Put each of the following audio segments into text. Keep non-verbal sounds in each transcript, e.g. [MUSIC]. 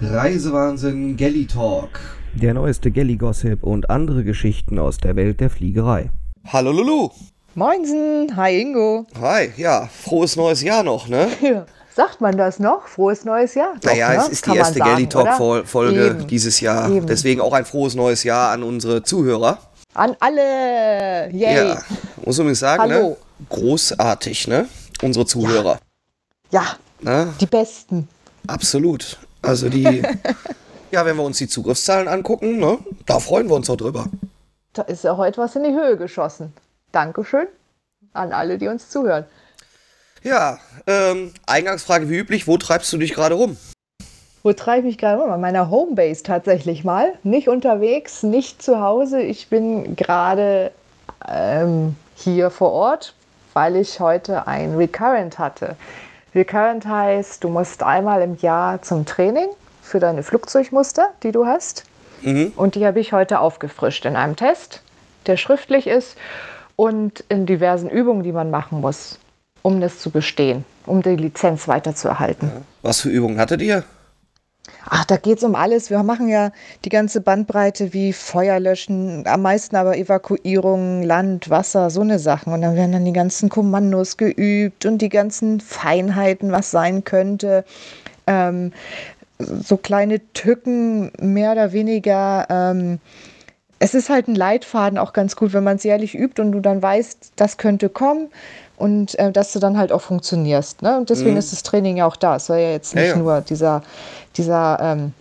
Reisewahnsinn Gelly Talk. Der neueste Gelly-Gossip und andere Geschichten aus der Welt der Fliegerei. Hallo Lulu. Moinsen, hi Ingo. Hi, ja, frohes neues Jahr noch, ne? Sagt man das noch? Frohes neues Jahr? Doch, naja, ne? es ist Kann die man erste sagen, Gelly Talk oder? Folge Eben. dieses Jahr. Eben. Deswegen auch ein frohes neues Jahr an unsere Zuhörer. An alle! Yay! Ja, muss übrigens sagen, Hallo. ne? Großartig, ne? Unsere Zuhörer. Ja, Ne? die Besten. Absolut. Also die, [LAUGHS] ja, wenn wir uns die Zugriffszahlen angucken, ne? Da freuen wir uns auch drüber. Da ist ja heute was in die Höhe geschossen. Dankeschön an alle, die uns zuhören. Ja, ähm, Eingangsfrage wie üblich, wo treibst du dich gerade rum? Wo treibe ich mich gerade rum? An meiner Homebase tatsächlich mal. Nicht unterwegs, nicht zu Hause. Ich bin gerade ähm, hier vor Ort, weil ich heute ein Recurrent hatte. Recurrent heißt, du musst einmal im Jahr zum Training für deine Flugzeugmuster, die du hast. Und die habe ich heute aufgefrischt in einem Test, der schriftlich ist und in diversen Übungen, die man machen muss, um das zu bestehen, um die Lizenz weiterzuerhalten. Was für Übungen hattet ihr? Ach, da geht es um alles. Wir machen ja die ganze Bandbreite wie Feuer löschen, am meisten aber Evakuierung, Land, Wasser, so eine Sachen. Und dann werden dann die ganzen Kommandos geübt und die ganzen Feinheiten, was sein könnte. Ähm, so kleine Tücken, mehr oder weniger. Ähm, es ist halt ein Leitfaden auch ganz gut, wenn man es jährlich übt und du dann weißt, das könnte kommen und äh, dass du dann halt auch funktionierst. Ne? Und deswegen ist das Training ja auch da. Es soll ja jetzt Ja, nicht ja. nur dieser, dieser ähm,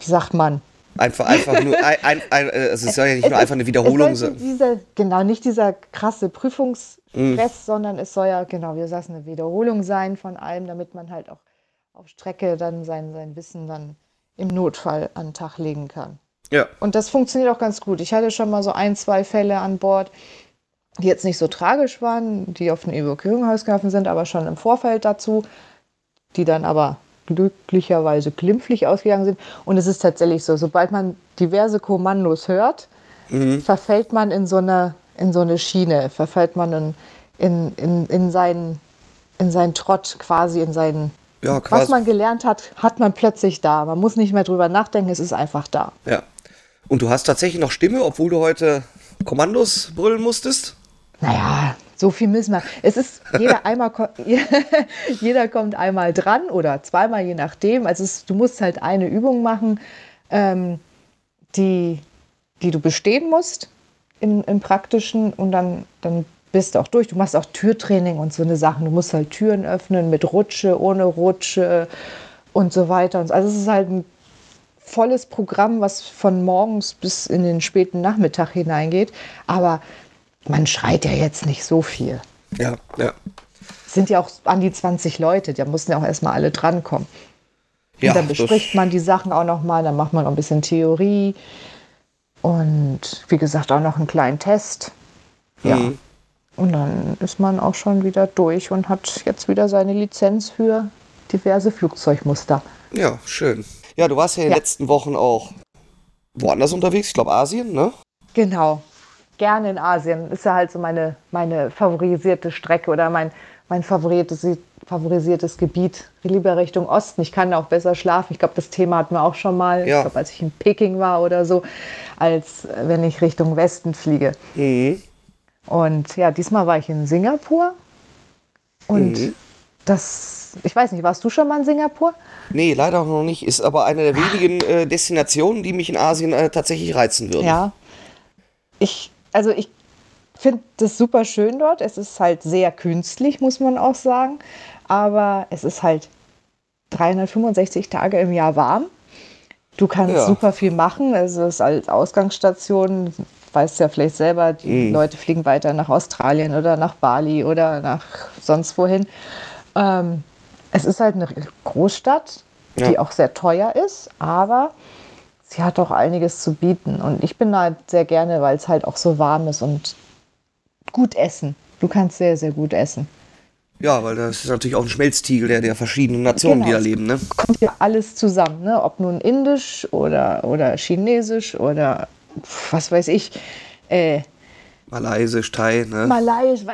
wie sagt man? Einfach, einfach nur, ein, ein, ein, äh, also es soll ja nicht nur einfach eine Wiederholung es sein. Dieser, genau, nicht dieser krasse Prüfungsstress, Mhm. sondern es soll ja, genau, wie du sagst, eine Wiederholung sein von allem, damit man halt auch auf Strecke dann sein, sein Wissen dann im Notfall an den Tag legen kann. Ja, Und das funktioniert auch ganz gut. Ich hatte schon mal so ein, zwei Fälle an Bord, die jetzt nicht so tragisch waren, die auf den ausgeholfen sind, aber schon im Vorfeld dazu, die dann aber glücklicherweise glimpflich ausgegangen sind. Und es ist tatsächlich so, sobald man diverse Kommandos hört, verfällt man in so eine, in so eine Schiene, verfällt man in, in, in, in, seinen, in seinen Trott, quasi in seinen. ja, Was man gelernt hat, hat man plötzlich da. Man muss nicht mehr drüber nachdenken, es ist einfach da. Ja. Und du hast tatsächlich noch Stimme, obwohl du heute Kommandos brüllen musstest? Naja, so viel müssen wir. Es ist jeder [LAUGHS] einmal, [LAUGHS] jeder kommt einmal dran oder zweimal, je nachdem. Also es, du musst halt eine Übung machen, ähm, die, die du bestehen musst im, im Praktischen und dann, dann bist du auch durch. Du machst auch Türtraining und so eine Sachen. Du musst halt Türen öffnen mit Rutsche, ohne Rutsche und so weiter. Also es ist halt ein volles Programm, was von morgens bis in den späten Nachmittag hineingeht. Aber man schreit ja jetzt nicht so viel. Ja, ja. Es sind ja auch an die 20 Leute, da mussten ja auch erstmal alle drankommen. Ja, und dann bespricht man die Sachen auch nochmal, dann macht man noch ein bisschen Theorie und wie gesagt auch noch einen kleinen Test. Ja. Mhm. Und dann ist man auch schon wieder durch und hat jetzt wieder seine Lizenz für diverse Flugzeugmuster. Ja, schön. Ja, du warst ja in den Ja. letzten Wochen auch woanders unterwegs, ich glaube Asien, ne? Genau. Gerne in Asien. Ist ja halt so meine, meine favorisierte Strecke oder mein, mein favorites, favorisiertes Gebiet. Lieber Richtung Osten. Ich kann auch besser schlafen. Ich glaube, das Thema hatten wir auch schon mal. Ja. Ich glaube, als ich in Peking war oder so, als äh, wenn ich Richtung Westen fliege. Mhm. Und ja, diesmal war ich in Singapur. Und Mhm. das, ich weiß nicht, warst du schon mal in Singapur? Nee, leider noch nicht. Ist aber eine der wenigen äh, Destinationen, die mich in Asien äh, tatsächlich reizen würden. Ja. Ich, also ich finde das super schön dort. Es ist halt sehr künstlich, muss man auch sagen. Aber es ist halt 365 Tage im Jahr warm. Du kannst Ja. super viel machen. Es ist als Ausgangsstation, weißt ja vielleicht selber, die Leute fliegen weiter nach Australien oder nach Bali oder nach sonst wohin. Ähm, es ist halt eine Großstadt, die Ja. auch sehr teuer ist, aber sie hat auch einiges zu bieten. Und ich bin da halt sehr gerne, weil es halt auch so warm ist und gut essen. Du kannst sehr, sehr gut essen. Ja, weil das ist natürlich auch ein Schmelztiegel der, der verschiedenen Nationen, die da Genau. leben, ne? Kommt ja alles zusammen, ne? ob nun indisch oder, oder chinesisch oder was weiß ich. Äh, Malaysisch, Thai, ne?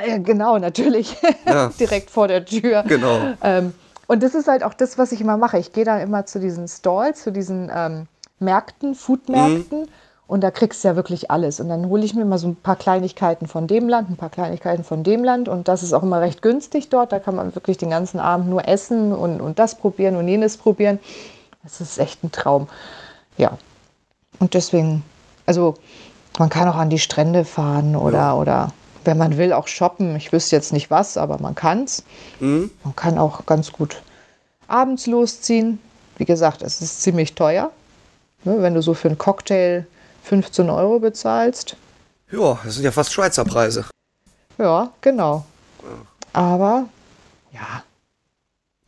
Ja, genau, natürlich. Ja. [LAUGHS] Direkt vor der Tür. Genau. Ähm, Und das ist halt auch das, was ich immer mache. Ich gehe dann immer zu diesen Stalls, zu diesen ähm, Märkten, Foodmärkten. Mhm. Und da kriegst du ja wirklich alles. Und dann hole ich mir mal so ein paar Kleinigkeiten von dem Land, ein paar Kleinigkeiten von dem Land. Und das ist auch immer recht günstig dort. Da kann man wirklich den ganzen Abend nur essen und, und das probieren und jenes probieren. Das ist echt ein Traum. Ja. Und deswegen, also man kann auch an die Strände fahren oder, ja. oder wenn man will, auch shoppen. Ich wüsste jetzt nicht was, aber man kann es. Mhm. Man kann auch ganz gut abends losziehen. Wie gesagt, es ist ziemlich teuer. Ne, wenn du so für einen Cocktail 15 Euro bezahlst. Ja, das sind ja fast Schweizer Preise. Ja, genau. Aber ja,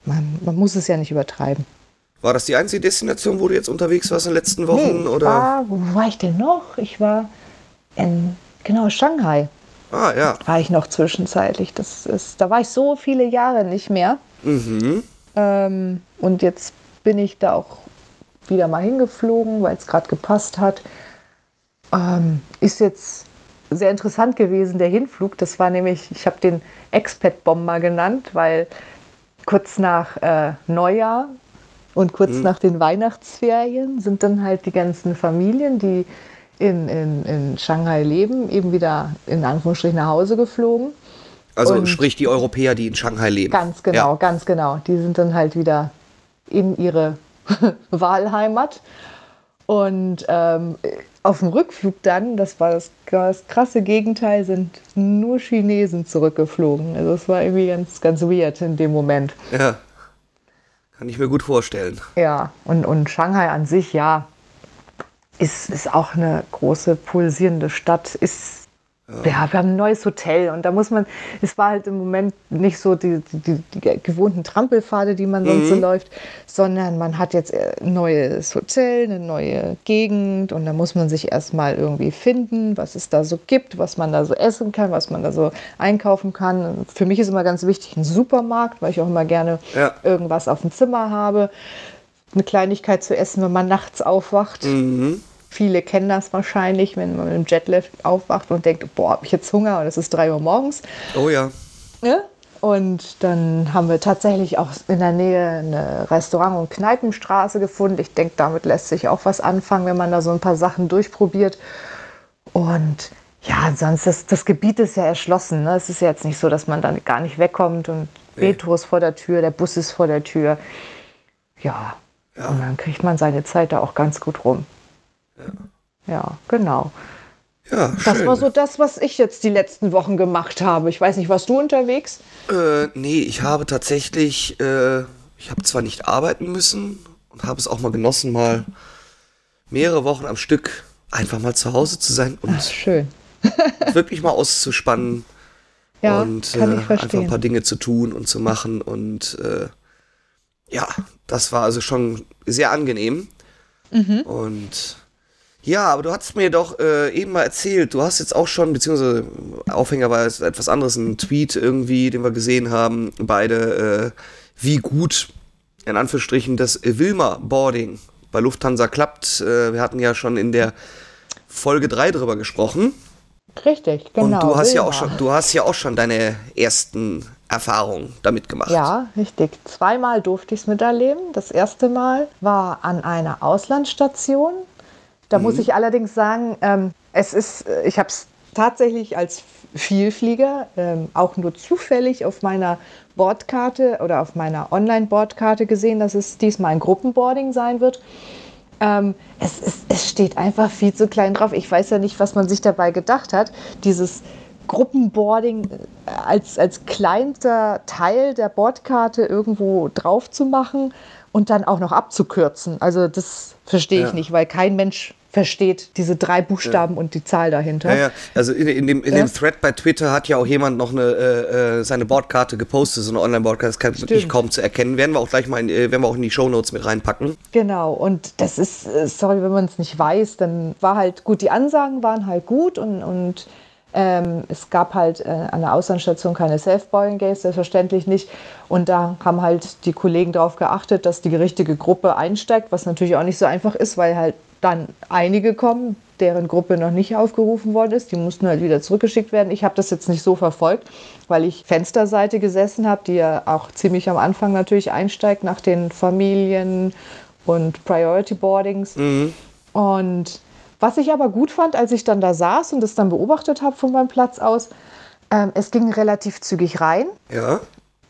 man, man muss es ja nicht übertreiben. War das die einzige Destination, wo du jetzt unterwegs warst in den letzten Wochen? Nee, oder? War, wo war ich denn noch? Ich war in genau Shanghai. Ah, ja. War ich noch zwischenzeitlich. Das ist, da war ich so viele Jahre nicht mehr. Mhm. Ähm, und jetzt bin ich da auch wieder mal hingeflogen, weil es gerade gepasst hat. Ähm, ist jetzt sehr interessant gewesen, der Hinflug. Das war nämlich, ich habe den Expat-Bomber genannt, weil kurz nach äh, Neujahr und kurz mhm. nach den Weihnachtsferien sind dann halt die ganzen Familien, die in, in, in Shanghai leben, eben wieder in Anführungsstrichen nach Hause geflogen. Also und sprich die Europäer, die in Shanghai leben. Ganz genau, ja. ganz genau. Die sind dann halt wieder in ihre [LAUGHS] Wahlheimat. Und ähm, auf dem Rückflug dann, das war das, das, krasse Gegenteil, sind nur Chinesen zurückgeflogen. Also es war irgendwie ganz, ganz weird in dem Moment. Ja, kann ich mir gut vorstellen. Ja, und, und Shanghai an sich, ja, ist, ist auch eine große pulsierende Stadt, ist ja. wir haben ein neues Hotel und da muss man, es war halt im Moment nicht so die, die, die gewohnten Trampelpfade, die man sonst mhm. so läuft, sondern man hat jetzt ein neues Hotel, eine neue Gegend und da muss man sich erstmal irgendwie finden, was es da so gibt, was man da so essen kann, was man da so einkaufen kann. Für mich ist immer ganz wichtig ein Supermarkt, weil ich auch immer gerne ja. irgendwas auf dem Zimmer habe. Eine Kleinigkeit zu essen, wenn man nachts aufwacht. Mhm Viele kennen das wahrscheinlich, wenn man im Jetlag aufwacht und denkt, boah, habe ich jetzt Hunger und es ist 3 Uhr morgens. Oh ja. ja. Und dann haben wir tatsächlich auch in der Nähe eine Restaurant- und Kneipenstraße gefunden. Ich denke, damit lässt sich auch was anfangen, wenn man da so ein paar Sachen durchprobiert. Und ja, sonst, das, das Gebiet ist ja erschlossen. Ne? Es ist ja jetzt nicht so, dass man dann gar nicht wegkommt und nee. Metro ist vor der Tür, der Bus ist vor der Tür. Ja. ja, und dann kriegt man seine Zeit da auch ganz gut rum. Ja, genau. Ja, schön. Das war so das, was ich jetzt die letzten Wochen gemacht habe. Ich weiß nicht, warst du unterwegs? Äh, nee, ich habe tatsächlich, äh, ich habe zwar nicht arbeiten müssen und habe es auch mal genossen, mal mehrere Wochen am Stück einfach mal zu Hause zu sein und Ach, schön. [LAUGHS] wirklich mal auszuspannen ja, und äh, einfach ein paar Dinge zu tun und zu machen und äh, ja, das war also schon sehr angenehm mhm. und ja, aber du hast mir doch äh, eben mal erzählt, du hast jetzt auch schon, beziehungsweise Aufhänger war etwas anderes, ein Tweet irgendwie, den wir gesehen haben, beide, äh, wie gut, in Anführungsstrichen, das Wilma-Boarding bei Lufthansa klappt. Äh, wir hatten ja schon in der Folge 3 drüber gesprochen. Richtig, genau. Und du hast, ja auch schon, du hast ja auch schon deine ersten Erfahrungen damit gemacht. Ja, richtig. Zweimal durfte ich es miterleben. Das erste Mal war an einer Auslandsstation da mhm. muss ich allerdings sagen, ähm, es ist, äh, ich habe es tatsächlich als Vielflieger ähm, auch nur zufällig auf meiner Bordkarte oder auf meiner Online-Bordkarte gesehen, dass es diesmal ein Gruppenboarding sein wird. Ähm, es, es, es steht einfach viel zu klein drauf. Ich weiß ja nicht, was man sich dabei gedacht hat. Dieses Gruppenboarding äh, als, als kleinster Teil der Bordkarte irgendwo drauf zu machen und dann auch noch abzukürzen. Also das verstehe ich ja. nicht, weil kein Mensch versteht diese drei Buchstaben ja. und die Zahl dahinter. Ja, ja. Also in, in, dem, in ja. dem Thread bei Twitter hat ja auch jemand noch eine, äh, äh seine Bordkarte gepostet, so eine Online-Bordkarte, das kann wirklich kaum zu erkennen. Werden wir auch gleich mal in, äh, werden wir auch in die Shownotes mit reinpacken. Genau, und das ist, äh, sorry, wenn man es nicht weiß, dann war halt gut, die Ansagen waren halt gut und, und ähm, es gab halt äh, an der Auslandsstation keine Self-Boarding-Gates, selbstverständlich nicht. Und da haben halt die Kollegen darauf geachtet, dass die richtige Gruppe einsteigt, was natürlich auch nicht so einfach ist, weil halt dann einige kommen, deren Gruppe noch nicht aufgerufen worden ist. Die mussten halt wieder zurückgeschickt werden. Ich habe das jetzt nicht so verfolgt, weil ich Fensterseite gesessen habe, die ja auch ziemlich am Anfang natürlich einsteigt nach den Familien und Priority Boardings. Mhm. Und was ich aber gut fand, als ich dann da saß und das dann beobachtet habe von meinem Platz aus, ähm, es ging relativ zügig rein. Ja.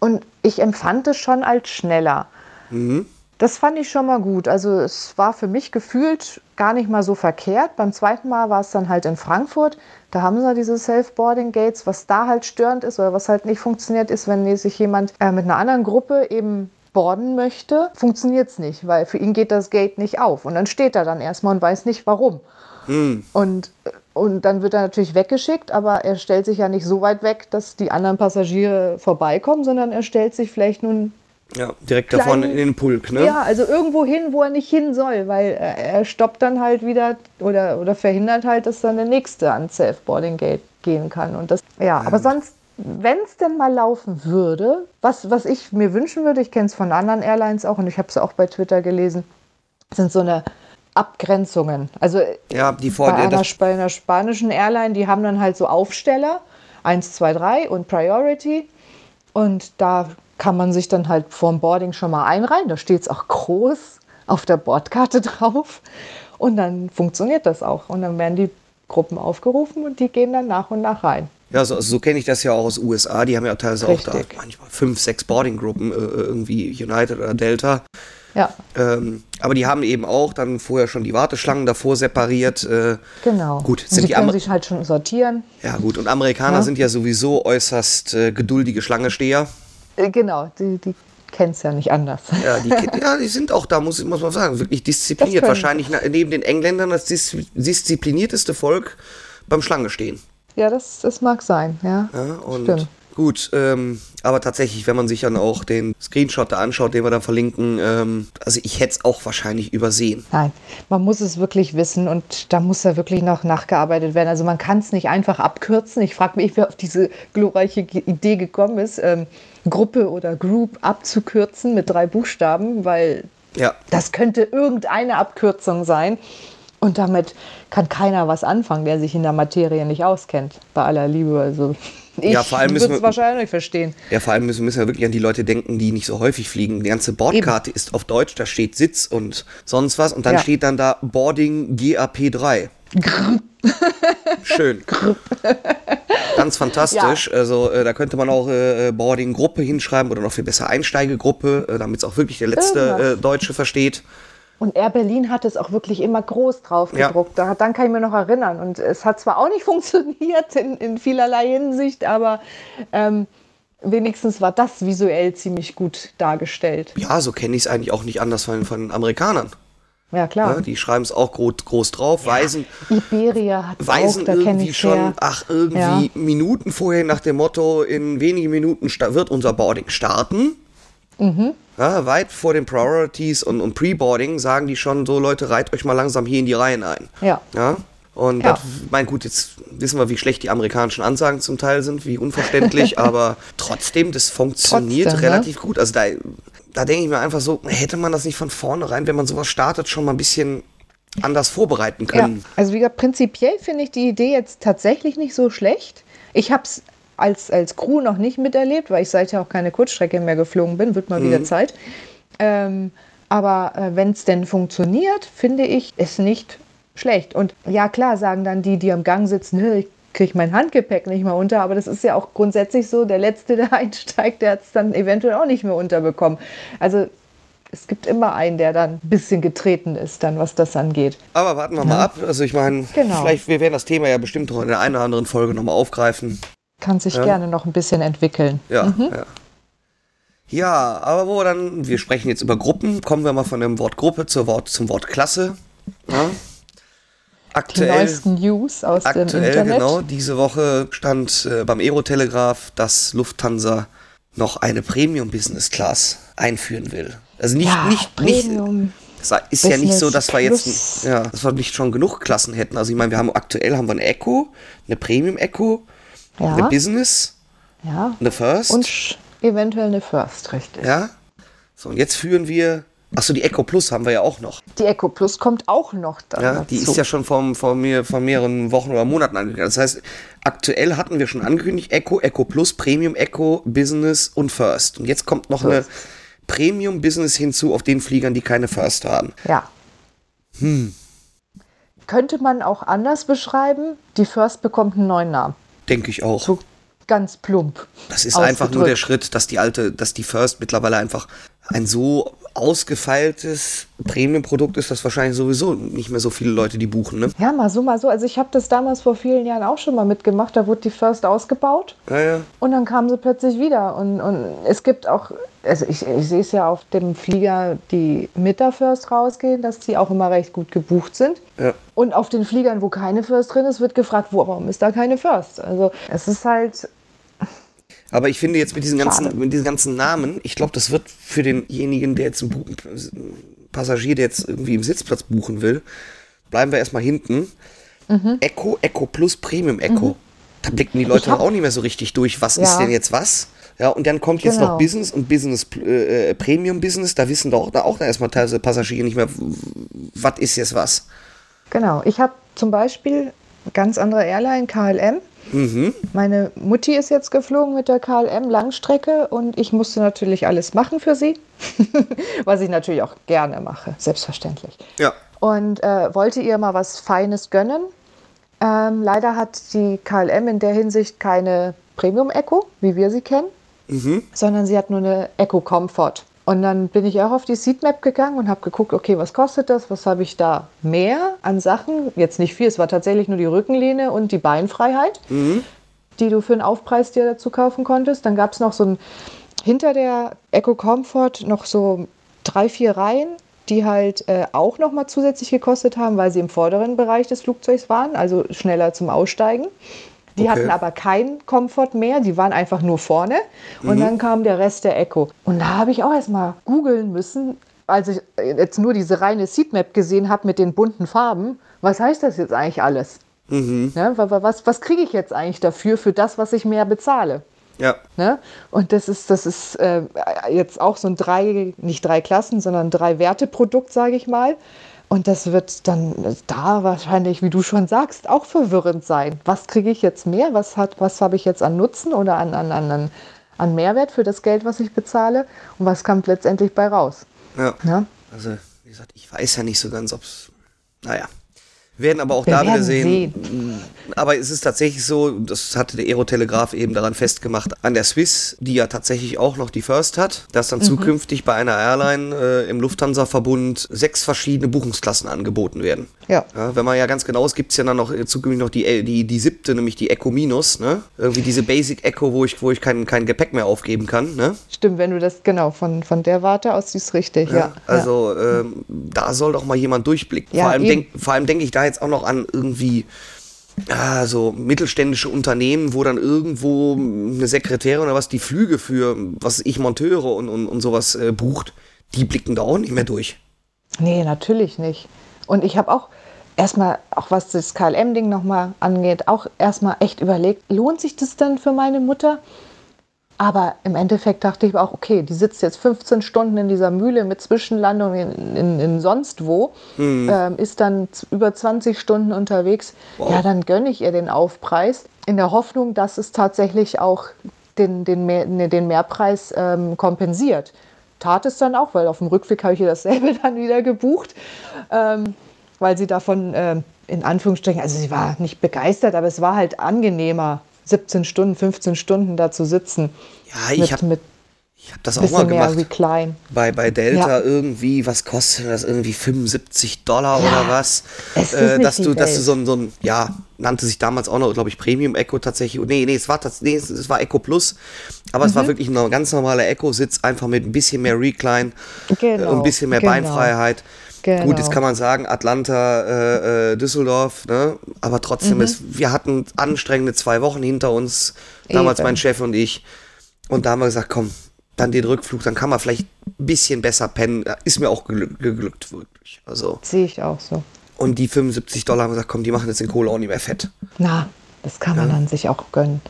Und ich empfand es schon als schneller. Mhm. Das fand ich schon mal gut. Also es war für mich gefühlt gar nicht mal so verkehrt. Beim zweiten Mal war es dann halt in Frankfurt. Da haben sie diese Self-Boarding Gates. Was da halt störend ist oder was halt nicht funktioniert, ist, wenn sich jemand äh, mit einer anderen Gruppe eben boarden möchte, funktioniert es nicht, weil für ihn geht das Gate nicht auf. Und dann steht er dann erstmal und weiß nicht warum. Mhm. Und, und dann wird er natürlich weggeschickt, aber er stellt sich ja nicht so weit weg, dass die anderen Passagiere vorbeikommen, sondern er stellt sich vielleicht nun ja, direkt da vorne in den Pulk, ne? Ja, also irgendwo hin, wo er nicht hin soll, weil er stoppt dann halt wieder oder, oder verhindert halt, dass dann der nächste ans Self-Boarding Gate gehen kann. Und das, ja, ja. aber sonst, wenn es denn mal laufen würde, was, was ich mir wünschen würde, ich kenne es von anderen Airlines auch und ich habe es auch bei Twitter gelesen, sind so eine Abgrenzungen. Also ja, die vor, bei, einer, bei einer spanischen Airline, die haben dann halt so Aufsteller, 1, 2, 3 und Priority. Und da kann man sich dann halt vorm Boarding schon mal einreihen. Da steht es auch groß auf der Bordkarte [LAUGHS] drauf. Und dann funktioniert das auch. Und dann werden die Gruppen aufgerufen und die gehen dann nach und nach rein. Ja, so, so kenne ich das ja auch aus USA. Die haben ja teilweise Richtig. auch da manchmal fünf, sechs Boarding-Gruppen, äh, irgendwie United oder Delta. Ja. Ähm, aber die haben eben auch dann vorher schon die Warteschlangen davor separiert. Äh, genau. Gut, sind und die können sich halt schon sortieren. Ja, gut. Und Amerikaner ja. sind ja sowieso äußerst äh, geduldige Schlangensteher. Äh, genau, die, die kennen es ja nicht anders. Ja die, [LAUGHS] ja, die sind auch da, muss, muss man sagen, wirklich diszipliniert. Wahrscheinlich neben den Engländern das disziplinierteste Volk beim Schlange Ja, das, das mag sein, ja. ja Stimmt. Gut, ähm, aber tatsächlich, wenn man sich dann auch den Screenshot da anschaut, den wir dann verlinken, ähm, also ich hätte es auch wahrscheinlich übersehen. Nein, man muss es wirklich wissen und da muss da wirklich noch nachgearbeitet werden. Also man kann es nicht einfach abkürzen. Ich frage mich, wer auf diese glorreiche Idee gekommen ist, ähm, Gruppe oder Group abzukürzen mit drei Buchstaben, weil ja. das könnte irgendeine Abkürzung sein. Und damit kann keiner was anfangen, der sich in der Materie nicht auskennt. Bei aller Liebe. Also [LAUGHS] ich ja, vor allem müssen wir wahrscheinlich verstehen. Ja, vor allem müssen, müssen wir wirklich an die Leute denken, die nicht so häufig fliegen. Die ganze Bordkarte Eben. ist auf Deutsch, da steht Sitz und sonst was und dann ja. steht dann da Boarding GAP3. Schön. [LAUGHS] Ganz fantastisch. Ja. Also äh, da könnte man auch äh, Boarding Gruppe hinschreiben oder noch viel besser Einsteigegruppe, äh, damit es auch wirklich der letzte äh, Deutsche versteht. Und Air Berlin hat es auch wirklich immer groß drauf gedruckt. Ja. Daran kann ich mir noch erinnern. Und es hat zwar auch nicht [LAUGHS] funktioniert in, in vielerlei Hinsicht, aber ähm, wenigstens war das visuell ziemlich gut dargestellt. Ja, so kenne ich es eigentlich auch nicht anders von, von Amerikanern. Ja, klar. Ja, die schreiben es auch groß, groß drauf, ja, weisen, Iberia hat weisen auch, da irgendwie schon, her. ach, irgendwie ja. Minuten vorher nach dem Motto, in wenigen Minuten wird unser Boarding starten. Mhm. Ja, weit vor den Priorities und, und Pre-Boarding sagen die schon so, Leute, reiht euch mal langsam hier in die Reihen ein. Ja. ja? Und ja. Das, mein gut, jetzt wissen wir, wie schlecht die amerikanischen Ansagen zum Teil sind, wie unverständlich, [LAUGHS] aber trotzdem, das funktioniert trotzdem, ne? relativ ne? gut. Also da, da denke ich mir einfach so, hätte man das nicht von vornherein, wenn man sowas startet, schon mal ein bisschen anders vorbereiten können. Ja, also wie gesagt, prinzipiell finde ich die Idee jetzt tatsächlich nicht so schlecht. Ich habe es als, als Crew noch nicht miterlebt, weil ich seither auch keine Kurzstrecke mehr geflogen bin, wird mal mhm. wieder Zeit. Ähm, aber äh, wenn es denn funktioniert, finde ich es nicht schlecht. Und ja, klar, sagen dann die, die am Gang sitzen, ich kriege mein Handgepäck nicht mehr unter, aber das ist ja auch grundsätzlich so, der Letzte, [LAUGHS] der einsteigt, der hat es dann eventuell auch nicht mehr unterbekommen. Also es gibt immer einen, der dann ein bisschen getreten ist, dann was das angeht. Aber warten wir ja. mal ab. Also ich meine, genau. vielleicht wir werden das Thema ja bestimmt noch in der einen oder anderen Folge nochmal aufgreifen. Kann sich ja. gerne noch ein bisschen entwickeln. Ja, mhm. ja. Ja, aber wo dann, wir sprechen jetzt über Gruppen, kommen wir mal von dem Wort Gruppe zur Wort, zum Wort Klasse. Ja. Aktuell, Die neuesten News aus aktuell, dem Internet. genau, diese Woche stand äh, beim Aerotelegraph, dass Lufthansa noch eine Premium Business Class einführen will. Also nicht, ja, nicht, Premium. nicht. Es ist Business ja nicht so, dass wir jetzt, ja, dass wir nicht schon genug Klassen hätten. Also ich meine, wir haben aktuell haben wir eine Echo, eine Premium Echo, ja. Eine Business. Ja. Eine First. Und eventuell eine First, richtig. Ja. So, und jetzt führen wir Achso, die Echo Plus haben wir ja auch noch. Die Echo Plus kommt auch noch da. Ja, die ist ja schon vor, vor, mir, vor mehreren Wochen oder Monaten angekündigt. Das heißt, aktuell hatten wir schon angekündigt, Echo, Echo Plus, Premium Echo, Business und First. Und jetzt kommt noch eine Premium Business hinzu auf den Fliegern, die keine First haben. Ja. Hm. Könnte man auch anders beschreiben, die First bekommt einen neuen Namen. Denke ich auch. So ganz plump. Das ist einfach nur der Schritt, dass die alte, dass die First mittlerweile einfach ein so ausgefeiltes Premium-Produkt ist das wahrscheinlich sowieso nicht mehr so viele Leute, die buchen. Ne? Ja, mal so, mal so. Also ich habe das damals vor vielen Jahren auch schon mal mitgemacht. Da wurde die First ausgebaut ja, ja. und dann kamen sie plötzlich wieder. Und, und es gibt auch, also ich, ich sehe es ja auf dem Flieger, die mit der First rausgehen, dass die auch immer recht gut gebucht sind. Ja. Und auf den Fliegern, wo keine First drin ist, wird gefragt, wo, warum ist da keine First? Also es ist halt aber ich finde jetzt mit diesen ganzen, mit diesen ganzen Namen, ich glaube, das wird für denjenigen, der jetzt einen Passagier, der jetzt irgendwie im Sitzplatz buchen will, bleiben wir erstmal hinten. Mhm. Echo, Echo plus Premium Echo. Mhm. Da blicken die Leute hab, auch nicht mehr so richtig durch, was ja. ist denn jetzt was? Ja, und dann kommt jetzt genau. noch Business und Business äh, Premium Business, da wissen doch da auch erstmal teilweise Passagiere nicht mehr, was ist jetzt was. Genau, ich habe zum Beispiel ganz andere Airline, KLM, Mhm. Meine Mutti ist jetzt geflogen mit der KLM Langstrecke und ich musste natürlich alles machen für sie, [LAUGHS] was ich natürlich auch gerne mache, selbstverständlich. Ja. Und äh, wollte ihr mal was Feines gönnen. Ähm, leider hat die KLM in der Hinsicht keine Premium Echo, wie wir sie kennen, mhm. sondern sie hat nur eine Echo Comfort. Und dann bin ich auch auf die Seatmap gegangen und habe geguckt, okay, was kostet das? Was habe ich da mehr an Sachen? Jetzt nicht viel, es war tatsächlich nur die Rückenlehne und die Beinfreiheit, mhm. die du für einen Aufpreis dir dazu kaufen konntest. Dann gab es noch so ein, hinter der Eco Comfort noch so drei, vier Reihen, die halt äh, auch nochmal zusätzlich gekostet haben, weil sie im vorderen Bereich des Flugzeugs waren, also schneller zum Aussteigen. Die okay. hatten aber keinen Komfort mehr, die waren einfach nur vorne. Und mhm. dann kam der Rest der Echo. Und da habe ich auch erstmal googeln müssen, als ich jetzt nur diese reine Seatmap gesehen habe mit den bunten Farben. Was heißt das jetzt eigentlich alles? Mhm. Ja, was was kriege ich jetzt eigentlich dafür, für das, was ich mehr bezahle? Ja. Ne? Und das ist, das ist äh, jetzt auch so ein drei, nicht drei Klassen, sondern drei Werte-Produkt, sage ich mal. Und das wird dann da wahrscheinlich, wie du schon sagst, auch verwirrend sein. Was kriege ich jetzt mehr? Was, was habe ich jetzt an Nutzen oder an, an, an, an Mehrwert für das Geld, was ich bezahle? Und was kommt letztendlich bei raus? Ja. ja? Also, wie gesagt, ich weiß ja nicht so ganz, ob es. Naja. Werden aber auch Wir da wieder sehen. sehen. Aber es ist tatsächlich so, das hatte der Aerotelegraph eben daran festgemacht, an der Swiss, die ja tatsächlich auch noch die First hat, dass dann mhm. zukünftig bei einer Airline äh, im Lufthansa-Verbund sechs verschiedene Buchungsklassen angeboten werden. Ja. ja wenn man ja ganz genau ist, gibt es ja dann noch äh, zukünftig noch die, äh, die, die siebte, nämlich die Eco Minus, ne? Irgendwie diese Basic Eco, wo ich, wo ich kein, kein Gepäck mehr aufgeben kann, ne? Stimmt, wenn du das, genau, von, von der Warte aus siehst, richtig, ja. ja. Also Ähm, da soll doch mal jemand durchblicken. Ja, vor allem denke denk ich da jetzt auch noch an irgendwie ah, so mittelständische Unternehmen, wo dann irgendwo eine Sekretärin oder was die Flüge für, was ich Monteure und, und, und sowas äh, bucht, die blicken da auch nicht mehr durch. Nee, natürlich nicht. Und ich habe auch erstmal, auch was das KLM-Ding nochmal angeht, auch erstmal echt überlegt, lohnt sich das denn für meine Mutter? Aber im Endeffekt dachte ich auch, okay, die sitzt jetzt 15 Stunden in dieser Mühle mit Zwischenlandung in, in, in sonst wo, mhm. ähm, ist dann über 20 Stunden unterwegs. Wow. Ja, dann gönne ich ihr den Aufpreis in der Hoffnung, dass es tatsächlich auch den, den, Mehr, ne, den Mehrpreis ähm, kompensiert. Tat es dann auch, weil auf dem Rückweg habe ich ihr dasselbe [LAUGHS] dann wieder gebucht, ähm, weil sie davon ähm, in Anführungsstrichen, also sie war nicht begeistert, aber es war halt angenehmer 17 Stunden, 15 Stunden da zu sitzen. Ja, ich habe ich habe das auch mal gemacht. Recline. Bei, bei Delta ja. irgendwie, was kostet das? Irgendwie 75 Dollar ja, oder was? Es ist äh, dass du, dass du so ein, so ein, ja, nannte sich damals auch noch, glaube ich, Premium Echo tatsächlich. Nee, nee, es war, nee, es war Echo Plus. Aber mhm. es war mhm. wirklich ein ganz normaler Echo-Sitz, einfach mit ein bisschen mehr Recline genau, und ein bisschen mehr genau. Beinfreiheit. Genau. Gut, jetzt kann man sagen, Atlanta, äh, äh, Düsseldorf, ne? aber trotzdem, mhm. ist, wir hatten anstrengende zwei Wochen hinter uns, damals Eben. mein Chef und ich. Und da haben wir gesagt, komm, dann den Rückflug, dann kann man vielleicht ein bisschen besser pennen. Ist mir auch geglückt, geglückt wirklich. Also, Sehe ich auch so. Und die 75 Dollar haben gesagt, komm, die machen jetzt den Kohle auch nicht mehr fett. Na, das kann man ja. dann sich auch gönnen.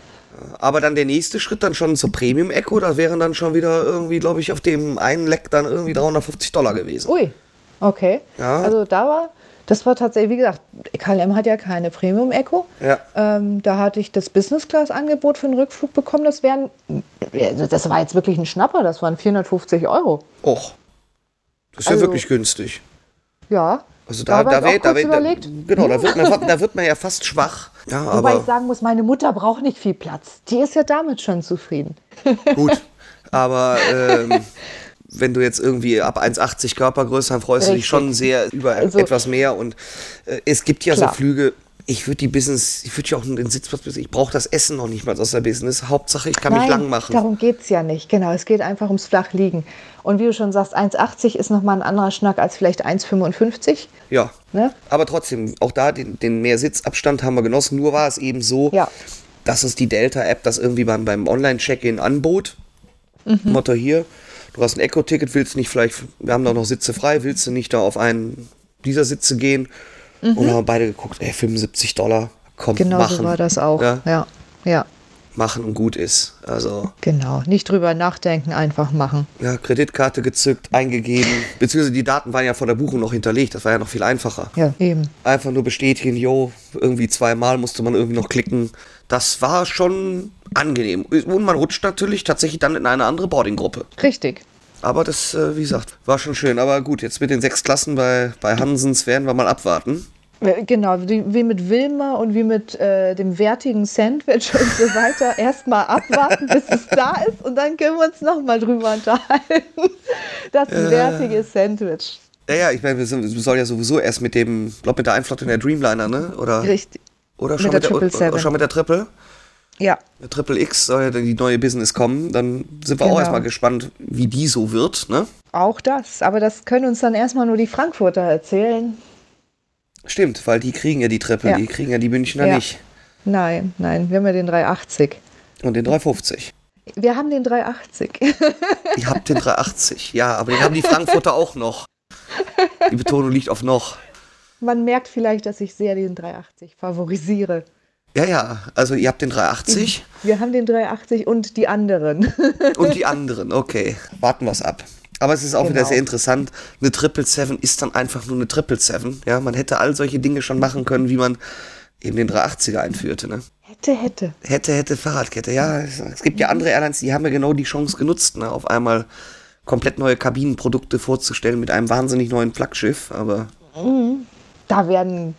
Aber dann der nächste Schritt dann schon zur Premium Echo, da wären dann schon wieder irgendwie, glaube ich, auf dem einen Leck dann irgendwie 350 Dollar gewesen. Ui, okay. Ja. Also da war, das war tatsächlich, wie gesagt, KLM hat ja keine Premium Echo. Ja. Ähm, da hatte ich das Business Class Angebot für den Rückflug bekommen. Das wären, also das war jetzt wirklich ein Schnapper. Das waren 450 Euro. Och. Das ist ja Also- wirklich günstig. Ja. Also da, da, wär, da, kurz wär, da, genau, da wird, man, [LAUGHS] da wird man ja fast schwach. Ja, Wobei aber ich sagen muss, meine Mutter braucht nicht viel Platz. Die ist ja damit schon zufrieden. gut. [LAUGHS] Aber ähm, [LAUGHS] wenn du jetzt irgendwie ab 1,80 Körpergröße, dann freust du dich Richtig. schon sehr über Also- etwas mehr. Und äh, es gibt ja Klar. so Flüge. Ich würde die Business, ich würde ja auch den Sitzplatz, ich brauche das Essen noch nicht mal aus der Business. Hauptsache, ich kann mich lang machen. darum geht es ja nicht. Genau, es geht einfach ums Flachliegen. Und wie du schon sagst, 1,80 ist nochmal ein anderer Schnack als vielleicht 1,55. Ja. Ne? Aber trotzdem, auch da den, den mehr Sitzabstand haben wir genossen. Nur war es eben so, Ja. dass es die Delta-App das irgendwie beim, beim Online-Check-In anbot. Mhm. Motto hier, du hast ein Eco-Ticket, willst nicht vielleicht, wir haben da noch Sitze frei, willst du nicht da auf einen dieser Sitze gehen? Und dann haben wir beide geguckt, ey, 75 Dollar, komm, Mhm. Genau machen. so war das auch. Ja, Ja. ja, machen und gut ist. Also, genau. Nicht drüber nachdenken, einfach machen. ja, Kreditkarte gezückt, eingegeben, beziehungsweise die Daten waren ja vor der Buchung noch hinterlegt, das war ja noch viel einfacher. Ja, eben. einfach nur bestätigen, jo, irgendwie zweimal musste man irgendwie noch klicken. Das war schon angenehm. Und man rutscht natürlich tatsächlich dann in eine andere Boardinggruppe. Richtig. Aber das, äh, wie gesagt, war schon schön. Aber gut, jetzt mit den sechs Klassen bei, bei Hansens werden wir mal abwarten. Äh, Genau, wie, mit Wilma und wie mit äh, dem wertigen Sandwich und so [LAUGHS] weiter. Erstmal abwarten, bis es da ist und dann können wir uns nochmal drüber unterhalten. Das wertige Sandwich. Ja, ja, ich meine, wir, sind- wir sollen ja sowieso erst mit dem, glaub mit der Einflott in der Dreamliner, ne? Oder, Richtig. oder schon, der mit der, 777. oder schon mit der Triple? Ja, Triple X soll ja dann die neue Business kommen. Dann sind wir auch Genau. erstmal gespannt, wie die so wird, ne? auch das. Aber das können uns dann erstmal nur die Frankfurter erzählen. Stimmt, weil die kriegen ja die Triple, Ja. die kriegen ja die Münchner Ja. nicht. Nein, nein, wir haben ja den 380. Und den 350. Wir haben den 380. Ihr habt den 380, ja, aber den haben die Frankfurter auch noch. Die Betonung liegt auf noch. Man merkt vielleicht, dass ich sehr den 380 favorisiere. Ja, ja, also ihr habt den 380 Wir haben den 380 und die anderen. [LAUGHS] und die anderen, okay. Warten wir es ab. Aber es ist auch wieder Genau. sehr interessant. Eine Triple Seven ist dann einfach nur eine Triple Seven. Ja, man hätte all solche Dinge schon machen können, wie man eben den 380er einführte. Ne? hätte, hätte. Hätte, hätte Fahrradkette. Ja, es, es gibt ja andere Airlines, die haben ja genau die Chance genutzt, ne? auf einmal komplett neue Kabinenprodukte vorzustellen mit einem wahnsinnig neuen Flaggschiff. Aber Da werden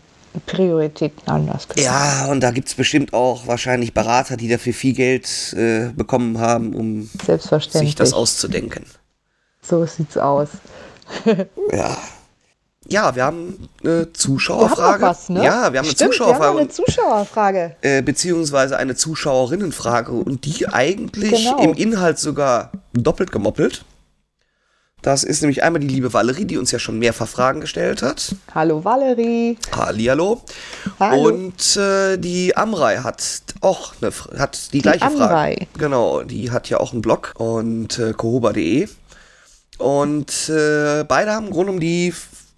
Prioritäten anders gesetzt. Ja, und da gibt es bestimmt auch wahrscheinlich Berater, die dafür viel Geld äh, bekommen haben, um Selbstverständlich. sich das auszudenken. So sieht's aus. [LAUGHS] Ja. Ja, wir haben eine Wir haben Zuschauerfrage. was, ne? Ja, wir haben eine Stimmt, Wir haben Zuschauerfrage. eine Zuschauerfrage. äh, beziehungsweise eine Zuschauerinnenfrage und die eigentlich Genau. im Inhalt sogar doppelt gemoppelt. Das ist nämlich einmal die liebe Valerie, die uns ja schon mehrfach Fragen gestellt hat. Hallo Valerie. Hallihallo. Hallo. Und äh, die Amrei hat auch eine, hat die, gleiche Frage. Amrei. Genau, die hat ja auch einen Blog und äh, kohoba.de. Und äh, beide haben im Grunde um die,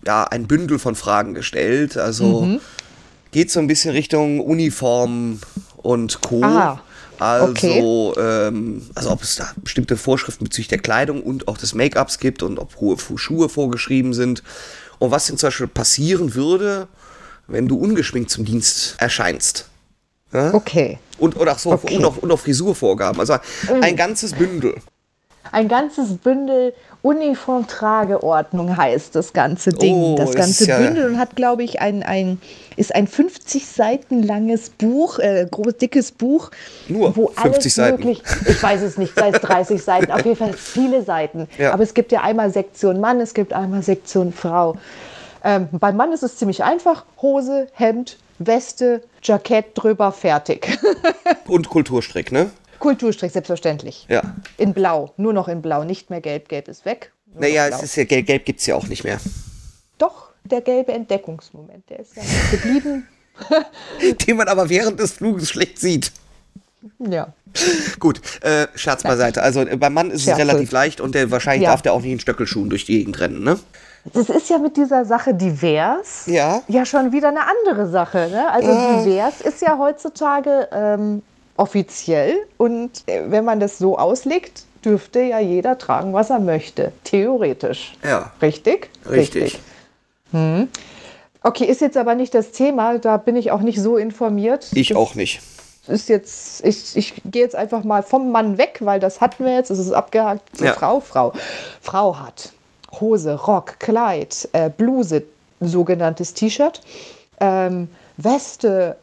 ja, ein Bündel von Fragen gestellt. Also Mhm. Geht so ein bisschen Richtung Uniform und Co. Ah, Also, ähm, also ob es da bestimmte Vorschriften bezüglich der Kleidung und auch des Make-ups gibt und ob hohe Schuhe vorgeschrieben sind. Und was denn zum Beispiel passieren würde, wenn du ungeschminkt zum Dienst erscheinst. Ja? Okay. Und, oder ach so, Okay. und, auch, und auch Frisurvorgaben. Also ein ganzes Bündel. Ein ganzes Bündel Uniformtrageordnung heißt das ganze Ding. Oh, das ganze ja- Bündel und hat, glaube ich, ein, ein, ist ein 50 Seiten langes Buch, äh, groß, dickes Buch. Nur wo 50 alles Seiten. Möglich, ich weiß es nicht, sei es 30 Seiten, auf jeden Fall viele Seiten. Ja. Aber es gibt ja einmal Sektion Mann, es gibt einmal Sektion Frau. Ähm, beim Mann ist es ziemlich einfach. Hose, Hemd, Weste, Jackett drüber, fertig. [LAUGHS] Und Kulturstrick, ne? Kulturstrich, selbstverständlich. Ja. In Blau, nur noch in Blau, nicht mehr Gelb. Gelb ist weg. Naja, es ist ja gelb, gelb gibt es ja auch nicht mehr. Doch, der gelbe Entdeckungsmoment, der ist ja geblieben. [LAUGHS] Den man aber während des Fluges schlecht sieht. Ja. Gut, äh, Scherz beiseite. Also äh, beim Mann ist es Scherze. relativ leicht und der, wahrscheinlich Ja. darf der auch nicht in Stöckelschuhen durch die Gegend rennen, ne? Das ist ja mit dieser Sache divers Ja. ja schon wieder eine andere Sache. Ne? Also divers ist ja heutzutage ähm, offiziell und äh, wenn man das so auslegt, dürfte ja jeder tragen, was er möchte. Theoretisch. Ja. Richtig? Richtig. Hm. Okay, ist jetzt aber nicht das Thema, da bin ich auch nicht so informiert. Ich das auch nicht. Ist jetzt, ich, ich gehe jetzt einfach mal vom Mann weg, weil das hatten wir jetzt, es ist abgehakt. So Ja. Frau, Frau. Frau hat Hose, Rock, Kleid, äh, Bluse, sogenanntes T-Shirt, ähm, Weste,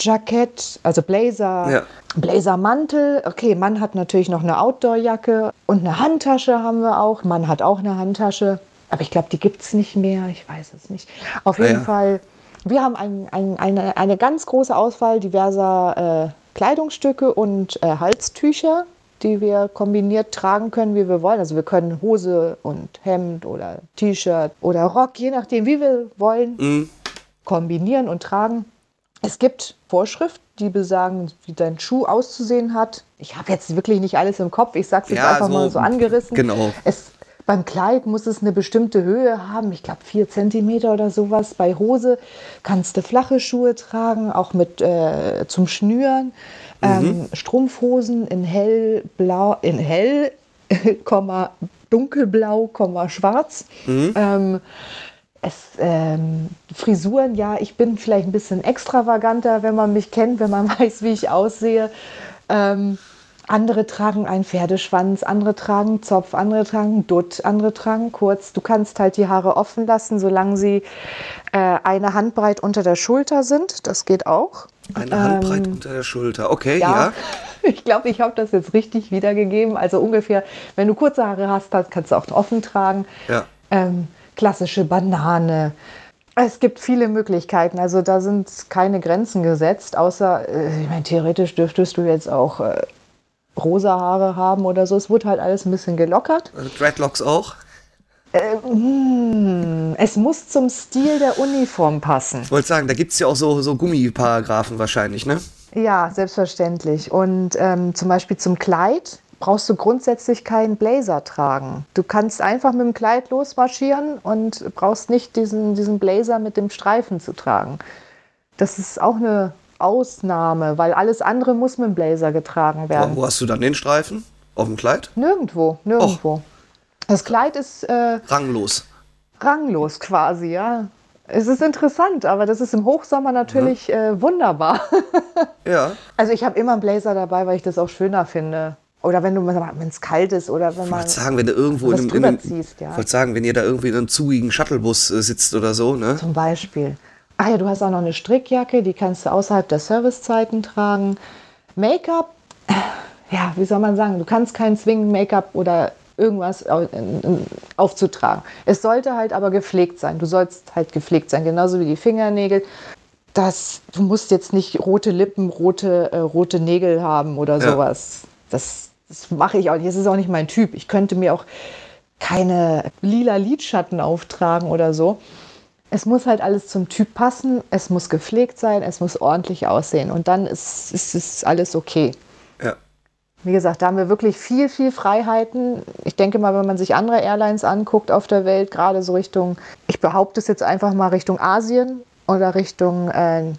Jackett, also Blazer, Ja. Blazermantel. Okay, Mann hat natürlich noch eine Outdoor-Jacke und eine Handtasche haben wir auch. Mann hat auch eine Handtasche. Aber ich glaube, die gibt es nicht mehr. Ich weiß es nicht. Auf Ah, jeden ja. Fall, wir haben ein, ein, eine, eine ganz große Auswahl diverser äh, Kleidungsstücke und äh, Halstücher, die wir kombiniert tragen können, wie wir wollen. Also wir können Hose und Hemd oder T-Shirt oder Rock, je nachdem, wie wir wollen, Mhm. kombinieren und tragen. Es gibt Vorschriften, die besagen, wie dein Schuh auszusehen hat. Ich habe jetzt wirklich nicht alles im Kopf. Ich sage es jetzt Ja, einfach so- mal so angerissen. genau. Es, beim Kleid muss es eine bestimmte Höhe haben. Ich glaube, vier Zentimeter oder sowas. Bei Hose kannst du flache Schuhe tragen, auch mit äh, zum Schnüren. Ähm, Strumpfhosen in hellblau, in hell, [LAUGHS] Komma, dunkelblau, Komma, schwarz. Ähm, es, ähm, Frisuren, ja, ich bin vielleicht ein bisschen extravaganter, wenn man mich kennt, wenn man [LAUGHS] weiß, wie ich aussehe. Ähm, andere tragen einen Pferdeschwanz, andere tragen Zopf, andere tragen Dutt, andere tragen kurz. Du kannst halt die Haare offen lassen, solange sie äh, eine Handbreit unter der Schulter sind. Das geht auch. Eine Handbreit unter der Schulter. Okay, Ähm, Ja, ja. [LAUGHS] ich glaube, ich habe das jetzt richtig wiedergegeben. Also ungefähr, wenn du kurze Haare hast, kannst du auch offen tragen. Ja. Ähm, klassische Banane. Es gibt viele Möglichkeiten. Also da sind keine Grenzen gesetzt, außer, äh, ich meine, theoretisch dürftest du jetzt auch äh, rosa Haare haben oder so. Es wird halt alles ein bisschen gelockert. Also Dreadlocks auch. Hm, Es muss zum Stil der Uniform passen. Ich wollte sagen, da gibt es ja auch so, so Gummiparagraphen wahrscheinlich, ne? Ja, selbstverständlich. Und ähm, zum Beispiel zum Kleid brauchst du grundsätzlich keinen Blazer tragen. Du kannst einfach mit dem Kleid losmarschieren und brauchst nicht diesen, diesen Blazer mit dem Streifen zu tragen. Das ist auch eine Ausnahme, weil alles andere muss mit dem Blazer getragen werden. wo hast du dann den Streifen? Auf dem Kleid? Nirgendwo, nirgendwo. Das Kleid ist äh, Ranglos. ranglos quasi, ja. Es ist interessant, aber das ist im Hochsommer natürlich äh, wunderbar. [LAUGHS] Ja. Also ich habe immer einen Blazer dabei, weil ich das auch schöner finde. Oder wenn du wenn es kalt ist oder wenn Ich man wollte sagen, wenn du irgendwo in einem, in einem ziehst, ja. ich sagen, wenn ihr da irgendwie in einem zugigen Shuttlebus äh, sitzt oder so, ne? zum Beispiel. Ach ja, du hast auch noch eine Strickjacke, die kannst du außerhalb der Servicezeiten tragen. Make-up, ja, wie soll man sagen, du kannst kein zwingend Make-up oder irgendwas in- aufzutragen. Es sollte halt aber gepflegt sein. Du sollst halt gepflegt sein, genauso wie die Fingernägel. Das, du musst jetzt nicht rote Lippen, rote, äh, rote Nägel haben oder Ja. sowas. Das, das mache ich auch nicht. Das ist auch nicht mein Typ. Ich könnte mir auch keine lila Lidschatten auftragen oder so. Es muss halt alles zum Typ passen, es muss gepflegt sein, es muss ordentlich aussehen und dann ist, ist, ist alles okay. Ja. Wie gesagt, da haben wir wirklich viel, viel Freiheiten. Ich denke mal, wenn man sich andere Airlines anguckt auf der Welt, gerade so Richtung, ich behaupte es jetzt einfach mal Richtung Asien oder Richtung äh,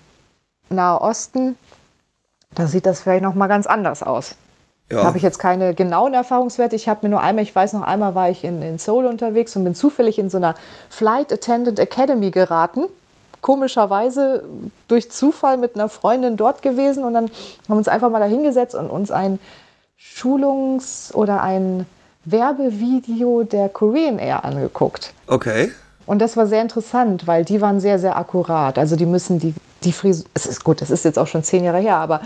Nahe Osten, da sieht das vielleicht noch mal ganz anders aus. Ja. habe ich jetzt keine genauen Erfahrungswerte. Ich habe mir nur einmal, ich weiß noch einmal war ich in, in Seoul unterwegs und bin zufällig in so einer Flight Attendant Academy geraten. Komischerweise durch Zufall mit einer Freundin dort gewesen und dann haben wir uns einfach mal da hingesetzt und uns ein Schulungs- oder ein Werbevideo der Korean Air angeguckt. Okay. Und das war sehr interessant, weil die waren sehr, sehr akkurat. Also die müssen die, die Frisur, es ist gut, das ist jetzt auch schon zehn Jahre her, aber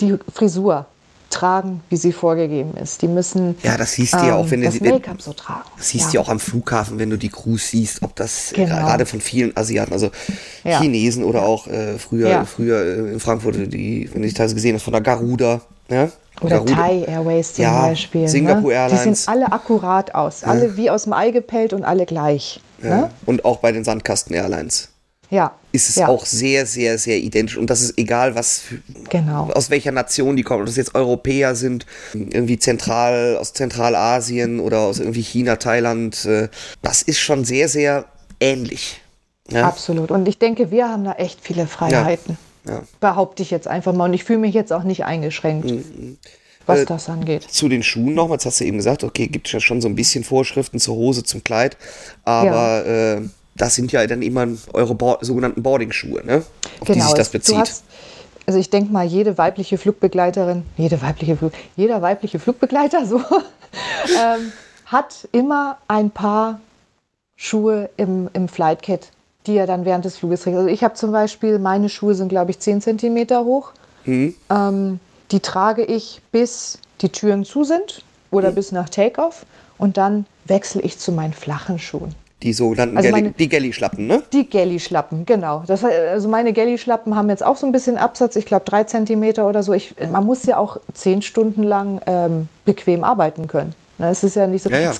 die Frisur tragen, wie sie vorgegeben ist. Die müssen Ja, das siehst du ja auch, wenn du Ähm, das Make-up so tragen. Das siehst du ja auch am Flughafen, wenn du die Crews siehst, ob das äh, Genau. gerade von vielen Asiaten, also Ja. Chinesen oder auch äh, früher, Ja. früher äh, in Frankfurt, die, wenn du die teilweise gesehen hast, von der Garuda. Ja? Oder Garuda. Thai Airways zum Beispiel. Singapore ne? Die Airlines. sehen alle akkurat aus. Alle wie aus dem Ei gepellt und alle gleich. Ne? Und auch bei den Sandkasten Airlines Ja. Ist es ja. auch sehr, sehr, sehr identisch. Und das ist egal, was für, Genau. aus welcher Nation die kommen. Ob das jetzt Europäer sind, irgendwie zentral, aus Zentralasien oder aus irgendwie China, Thailand. äh, Das ist schon sehr, sehr ähnlich. Ja? Absolut. Und ich denke, wir haben da echt viele Freiheiten. Ja. Behaupte ich jetzt einfach mal. Und ich fühle mich jetzt auch nicht eingeschränkt, was Äh, das angeht. Zu den Schuhen noch, jetzt hast du eben gesagt, okay, gibt es ja schon so ein bisschen Vorschriften zur Hose, zum Kleid, aber äh, das sind ja dann immer eure Board sogenannten Boarding-Schuhe, ne? Auf die sich das es- du bezieht. hast- also ich denke mal, jede weibliche Flugbegleiterin, jede weibliche Flug, jeder weibliche Flugbegleiter so [LAUGHS] ähm, hat immer ein paar Schuhe im, im Flight Kit, die er dann während des Fluges trägt. Also ich habe zum Beispiel, meine Schuhe sind glaube ich 10 Zentimeter hoch. Mhm. Ähm, die trage ich bis die Türen zu sind oder Mhm. bis nach Takeoff und dann wechsle ich zu meinen flachen Schuhen. Die sogenannten Also meine- die Gelli-Schlappen, ne? Die Gelli-Schlappen, genau. Das, also meine Gelli-Schlappen haben jetzt auch so ein bisschen Absatz, ich glaube drei Zentimeter oder so. Ich, man muss ja auch zehn Stunden lang ähm, bequem arbeiten können. Ne, Es ist ja nicht so. Ja, ja.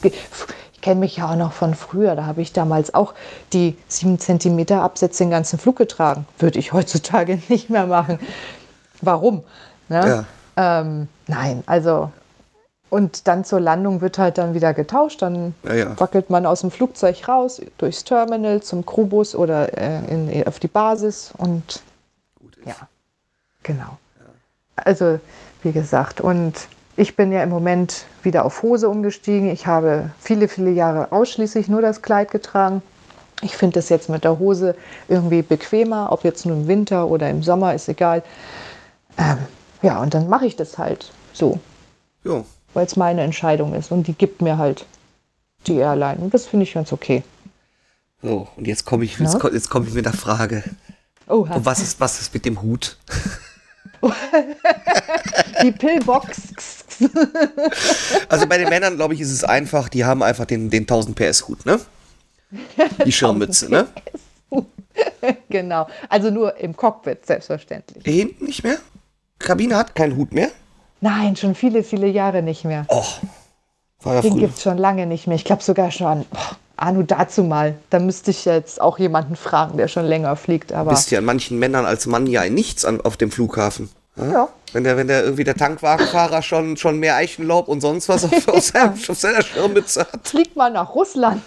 Ich kenne mich ja auch noch von früher. Da habe ich damals auch die sieben Zentimeter Absätze den ganzen Flug getragen. Würde ich heutzutage [LAUGHS] nicht mehr machen. Warum? Ne? Ähm, nein, also. Und dann zur Landung wird halt dann wieder getauscht. Dann Ja, ja. wackelt man aus dem Flugzeug raus, durchs Terminal zum Crewbus oder äh, in, auf die Basis und ja, genau. Also, wie gesagt, und ich bin ja im Moment wieder auf Hose umgestiegen. Ich habe viele, viele Jahre ausschließlich nur das Kleid getragen. Ich finde das jetzt mit der Hose irgendwie bequemer, ob jetzt nur im Winter oder im Sommer, ist egal. Ähm, ja, und dann mache ich das halt so, Jo. Weil es meine Entscheidung ist und die gibt mir halt die Airline. Und das finde ich ganz okay. So, und jetzt komme ich, jetzt jetzt komm ich mit der Frage. Oha. Und was ist, was ist mit dem Hut? [LAUGHS] Die Pillbox. Also bei den Männern, glaube ich, ist es einfach, die haben einfach den, den 1000 PS Hut, ne? Die [LAUGHS] Schirmmütze, ne? [LAUGHS] genau. Also nur im Cockpit, selbstverständlich. Hinten nicht mehr? Kabine hat keinen Hut mehr? Nein, schon viele, viele Jahre nicht mehr. Oh, war ja Den gibt es schon lange nicht mehr. Ich glaube sogar schon. Oh, Anu, dazu mal. Da müsste ich jetzt auch jemanden fragen, der schon länger fliegt. Aber Bist ja an manchen Männern als Mann ja ein Nichts an, auf dem Flughafen. ja, Wenn der, wenn der irgendwie der Tankwagenfahrer schon, schon mehr Eichenlaub und sonst was auf, [LAUGHS] auf, seiner, auf seiner Schirmmütze hat. fliegt mal nach Russland.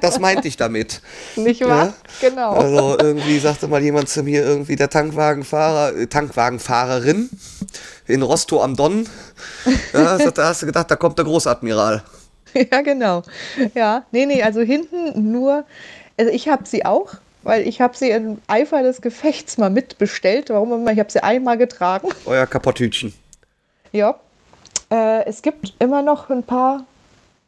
Das meinte ich damit. nicht wahr? Ja? Genau. Also irgendwie sagte mal jemand zu mir, irgendwie der Tankwagenfahrer, äh, Tankwagenfahrerin in Rostow am Don. [LAUGHS] Ja, da hast du gedacht, da kommt der Großadmiral. Ja, genau. Ja, nee, nee, also hinten nur, also ich habe sie auch, weil ich habe sie im Eifer des Gefechts mal mitbestellt. Warum immer? Ich habe sie einmal getragen. Euer Kapotthütchen. Ja. Äh, es gibt immer noch ein paar,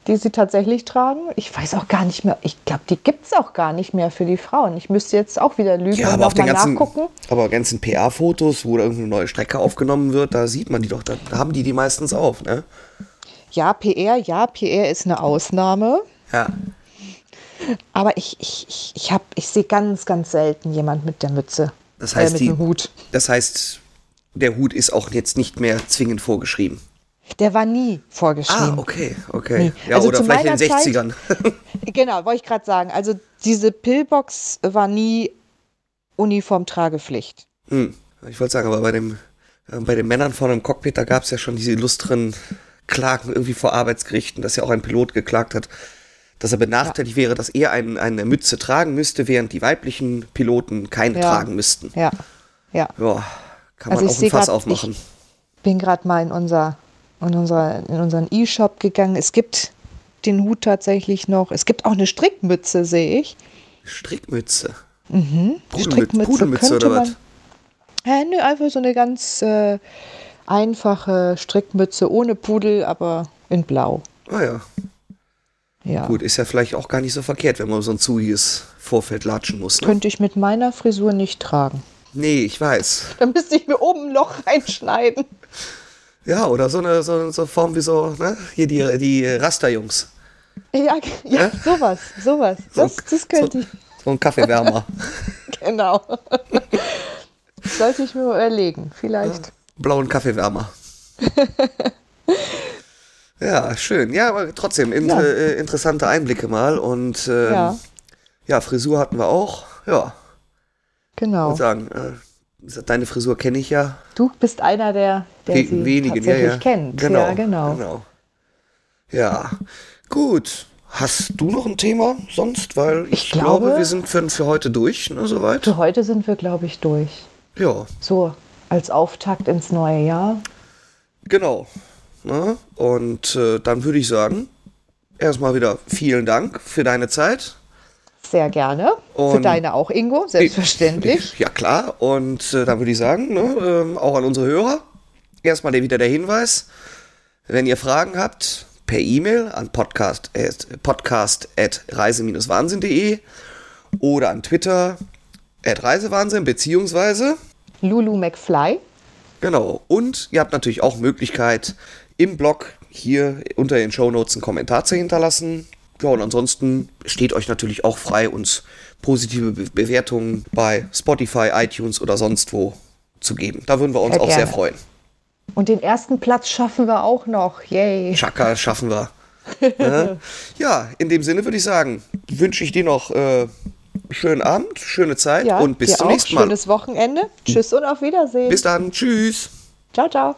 die sie tatsächlich tragen. Ich weiß auch gar nicht mehr. Ich glaube, die gibt es auch gar nicht mehr für die Frauen. Ich müsste jetzt auch wieder lügen Ja, und aber auf den nochmal nachgucken. aber ganzen PR-Fotos, wo da irgendeine neue Strecke aufgenommen wird, da sieht man die doch, da, da haben die die meistens auf, ne? Ja, PR, ja, PR ist eine Ausnahme. Ja. Aber ich, ich, ich, ich, hab- ich sehe ganz, ganz selten jemand mit der Mütze. Das heißt, äh, mit die- dem Hut. Das heißt, der Hut ist auch jetzt nicht mehr zwingend vorgeschrieben. Der war nie vorgeschrieben. Ah, okay, okay. Nee. Ja, Also oder vielleicht in den meiner Zeit- 60ern. [LAUGHS] Genau, wollte ich gerade sagen. Also diese Pillbox war nie Uniformtragepflicht. Hm. Ich wollte sagen, aber bei, dem, äh, bei den Männern vorne im Cockpit, da gab es ja schon diese illustren Klagen irgendwie vor Arbeitsgerichten, dass ja auch ein Pilot geklagt hat, dass er benachteiligt wäre, dass er ein, eine Mütze tragen müsste, während die weiblichen Piloten keine Ja. tragen müssten. Ja, ja. Ja, kann Also man auch ein Fass grad, aufmachen. Ich bin gerade mal in, unser, in, unser, in unseren E-Shop gegangen. Es gibt den Hut tatsächlich noch. Es gibt auch eine Strickmütze, sehe ich. Strickmütze. Mhm. Pudelmütze, Strickmütze Pudelmütze könnte oder was? Äh, nö, einfach so eine ganz äh, einfache Strickmütze ohne Pudel, aber in Blau. Ah ja, Ja. gut, ist ja vielleicht auch gar nicht so verkehrt, wenn man so ein zugiges Vorfeld latschen muss. Ne? Könnte ich mit meiner Frisur nicht tragen. Nee, ich weiß. Dann müsste ich mir oben ein Loch reinschneiden. Ja, oder so eine so, so Form wie so, ne? Hier die, die Rasterjungs. Ja, ja, sowas, sowas. Das, das könnte so, so ein Kaffeewärmer. ich, [LAUGHS] genau. [LAUGHS] Sollte ich mir überlegen, vielleicht. blauen Kaffeewärmer. [LAUGHS] ja, schön. Ja, aber trotzdem inter Ja. äh, interessante Einblicke mal. Und ähm, Ja. ja. Frisur hatten wir auch. Ja, Genau. würde sagen, äh, deine Frisur kenne ich ja. Du bist einer der, der We- sie wenigen, ja, tatsächlich ja. kennt. Genau, Ja, genau. genau. Ja, gut. Hast du noch ein Thema sonst? Weil ich, Ich glaube, glaube- wir sind für, für heute durch, ne, soweit. Für heute sind wir, glaube ich, durch. Ja. So als Auftakt ins neue Jahr. Genau. Na, und äh, dann würde ich sagen, erstmal wieder vielen Dank für deine Zeit. Sehr gerne. Und für deine auch, Ingo, selbstverständlich. Ja, klar. Und äh, dann würde ich sagen, ne, äh, auch an unsere Hörer, erstmal wieder der Hinweis, wenn ihr Fragen habt, per E-Mail an podcast at, podcast at reise-wahnsinn.de oder an Twitter at reisewahnsinn beziehungsweise Lulu McFly. Genau. Und ihr habt natürlich auch Möglichkeit, im Blog hier unter den Show Notes einen Kommentar zu hinterlassen. Ja, und ansonsten steht euch natürlich auch frei, uns positive Be Bewertungen bei Spotify, iTunes oder sonst wo zu geben. Da würden wir uns sehr auch gerne. sehr freuen. Und den ersten Platz schaffen wir auch noch. Yay. Chaka schaffen wir. [LAUGHS] ja, in dem Sinne würde ich sagen, wünsche ich dir noch äh, schönen Abend, schöne Zeit ja, und bis zum auch. nächsten Mal. Schönes Wochenende. Tschüss und auf Wiedersehen. Bis dann. Tschüss. Ciao, ciao.